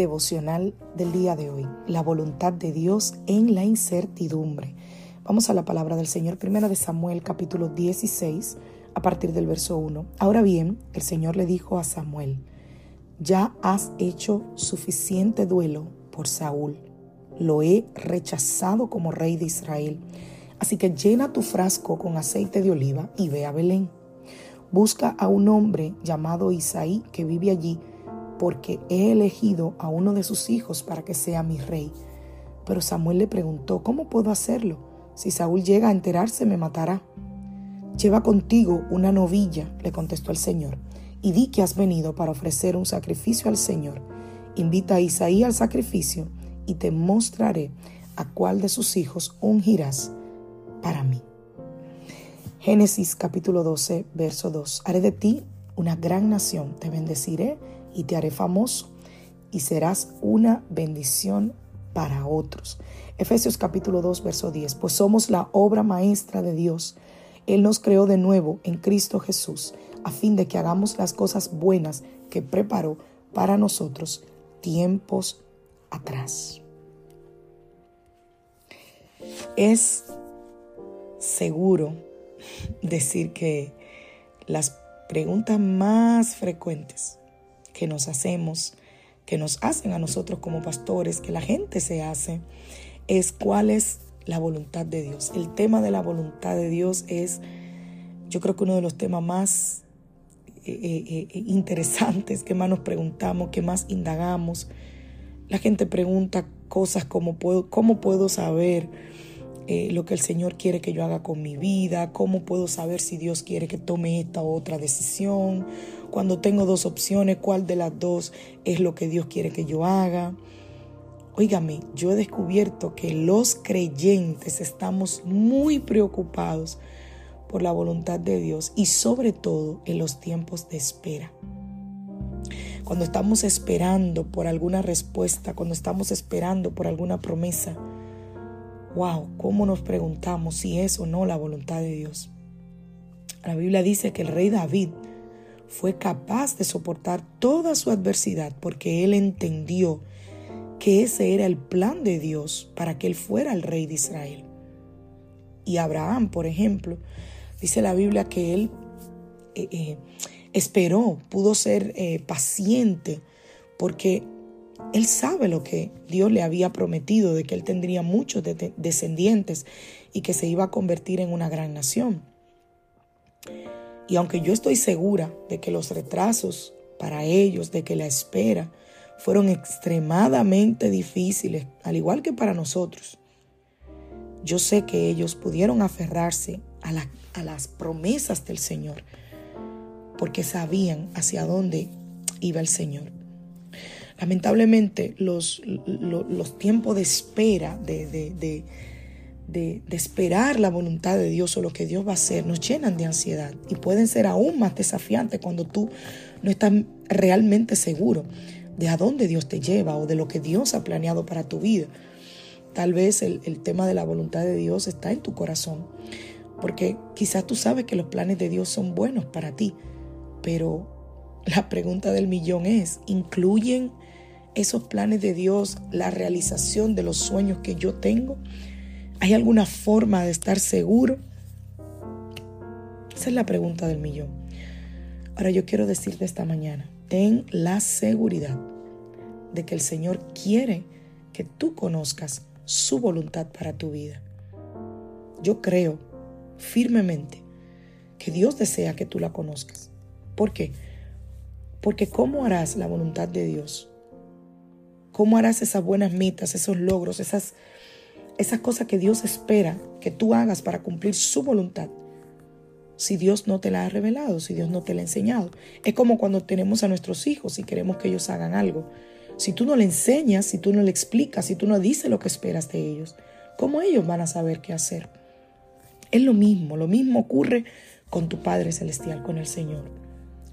Devocional del día de hoy. La voluntad de Dios en la incertidumbre. Vamos a la palabra del Señor, primera de Samuel, capítulo 16, a partir del verso 1. Ahora bien, el Señor le dijo a Samuel, ya has hecho suficiente duelo por Saúl. Lo he rechazado como rey de Israel. Así que llena tu frasco con aceite de oliva y ve a Belén. Busca a un hombre llamado Isaí que vive allí, porque he elegido a uno de sus hijos para que sea mi rey. Pero Samuel le preguntó, ¿cómo puedo hacerlo? Si Saúl llega a enterarse, me matará. Lleva contigo una novilla, le contestó el Señor, y di que has venido para ofrecer un sacrificio al Señor. Invita a Isaí al sacrificio y te mostraré a cuál de sus hijos ungirás para mí. Génesis capítulo 12, verso 2. Haré de ti una gran nación, te bendeciré y te haré famoso y serás una bendición para otros. Efesios capítulo 2, verso 10. Pues somos la obra maestra de Dios. Él nos creó de nuevo en Cristo Jesús, a fin de que hagamos las cosas buenas que preparó para nosotros tiempos atrás. Es seguro decir que las preguntas más frecuentes que nos hacemos que nos hacen a nosotros como pastores, que la gente se hace, es cuál es la voluntad de Dios. El tema de la voluntad de Dios es, yo creo que uno de los temas más eh, eh, eh, interesantes que más nos preguntamos, que más indagamos. La gente pregunta cosas como, puedo, ¿cómo puedo saber lo que el Señor quiere que yo haga con mi vida? ¿Cómo puedo saber si Dios quiere que tome esta u otra decisión? Cuando tengo dos opciones, ¿cuál de las dos es lo que Dios quiere que yo haga? Óigame, yo he descubierto que los creyentes estamos muy preocupados por la voluntad de Dios y sobre todo en los tiempos de espera. Cuando estamos esperando por alguna respuesta, cuando estamos esperando por alguna promesa, wow, ¿cómo nos preguntamos si es o no la voluntad de Dios? La Biblia dice que el rey David fue capaz de soportar toda su adversidad porque él entendió que ese era el plan de Dios para que él fuera el rey de Israel. Y Abraham, por ejemplo, dice la Biblia que él eh, eh, esperó, pudo ser eh, paciente, porque él sabe lo que Dios le había prometido, de que él tendría muchos descendientes y que se iba a convertir en una gran nación. Y aunque yo estoy segura de que los retrasos para ellos, de que la espera, fueron extremadamente difíciles, al igual que para nosotros, yo sé que ellos pudieron aferrarse a, las promesas del Señor, porque sabían hacia dónde iba el Señor. Lamentablemente, los, los, tiempos de espera, de, de de, esperar la voluntad de Dios o lo que Dios va a hacer nos llenan de ansiedad y pueden ser aún más desafiantes cuando tú no estás realmente seguro de a dónde Dios te lleva o de lo que Dios ha planeado para tu vida. Tal vez el, el tema de la voluntad de Dios está en tu corazón, porque quizás tú sabes que los planes de Dios son buenos para ti, pero la pregunta del millón es, ¿incluyen esos planes de Dios la realización de los sueños que yo tengo? ¿Hay alguna forma de estar seguro? Esa es la pregunta del millón. Ahora yo quiero decirte esta mañana, ten la seguridad de que el Señor quiere que tú conozcas su voluntad para tu vida. Yo creo firmemente que Dios desea que tú la conozcas. ¿Por qué? Porque ¿cómo harás la voluntad de Dios? ¿Cómo harás esas buenas metas, esos logros, esas, esas cosas que Dios espera que tú hagas para cumplir su voluntad? Si Dios no te la ha revelado, si Dios no te la ha enseñado. Es como cuando tenemos a nuestros hijos y queremos que ellos hagan algo. Si tú no le enseñas, si tú no le explicas, si tú no dices lo que esperas de ellos, ¿cómo ellos van a saber qué hacer? Es lo mismo, lo mismo ocurre con tu Padre Celestial, con el Señor.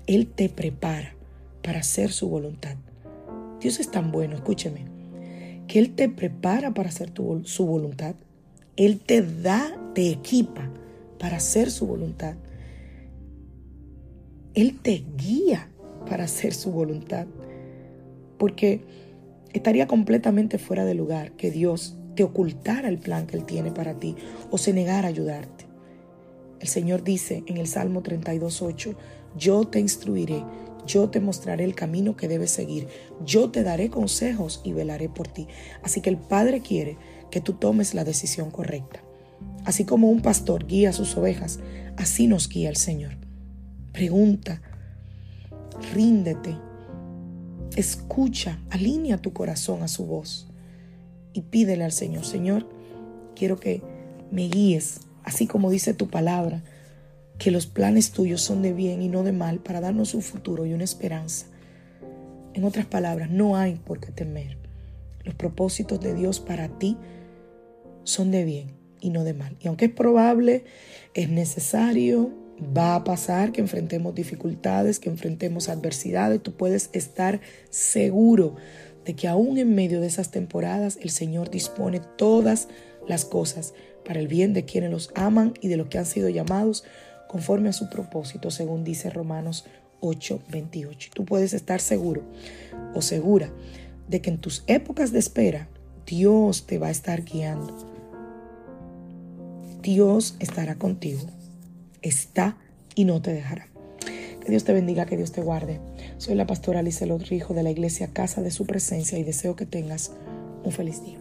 Él te prepara para hacer su voluntad. Dios es tan bueno, escúcheme, que Él te prepara para hacer su voluntad. Él te da, te equipa para hacer su voluntad. Él te guía para hacer su voluntad porque estaría completamente fuera de lugar que Dios te ocultara el plan que Él tiene para ti o se negara a ayudarte. El Señor dice en el Salmo 32.8, yo te instruiré, yo te mostraré el camino que debes seguir, yo te daré consejos y velaré por ti. Así que el Padre quiere que tú tomes la decisión correcta. Así como un pastor guía a sus ovejas, así nos guía el Señor. Pregunta, ríndete, Escucha, alinea tu corazón a su voz y pídele al Señor, Señor, quiero que me guíes, así como dice tu palabra, que los planes tuyos son de bien y no de mal para darnos un futuro y una esperanza. En otras palabras, no hay por qué temer. Los propósitos de Dios para ti son de bien y no de mal. Y aunque es probable, es necesario, Va a pasar que enfrentemos dificultades, que enfrentemos adversidades. Tú puedes estar seguro de que aún en medio de esas temporadas el Señor dispone todas las cosas para el bien de quienes los aman y de los que han sido llamados conforme a su propósito, según dice Romanos 8:28. Tú puedes estar seguro o segura de que en tus épocas de espera Dios te va a estar guiando. Dios estará contigo está y no te dejará. Que Dios te bendiga, que Dios te guarde. Soy la pastora Alice Rijo de la iglesia Casa de Su Presencia y deseo que tengas un feliz día.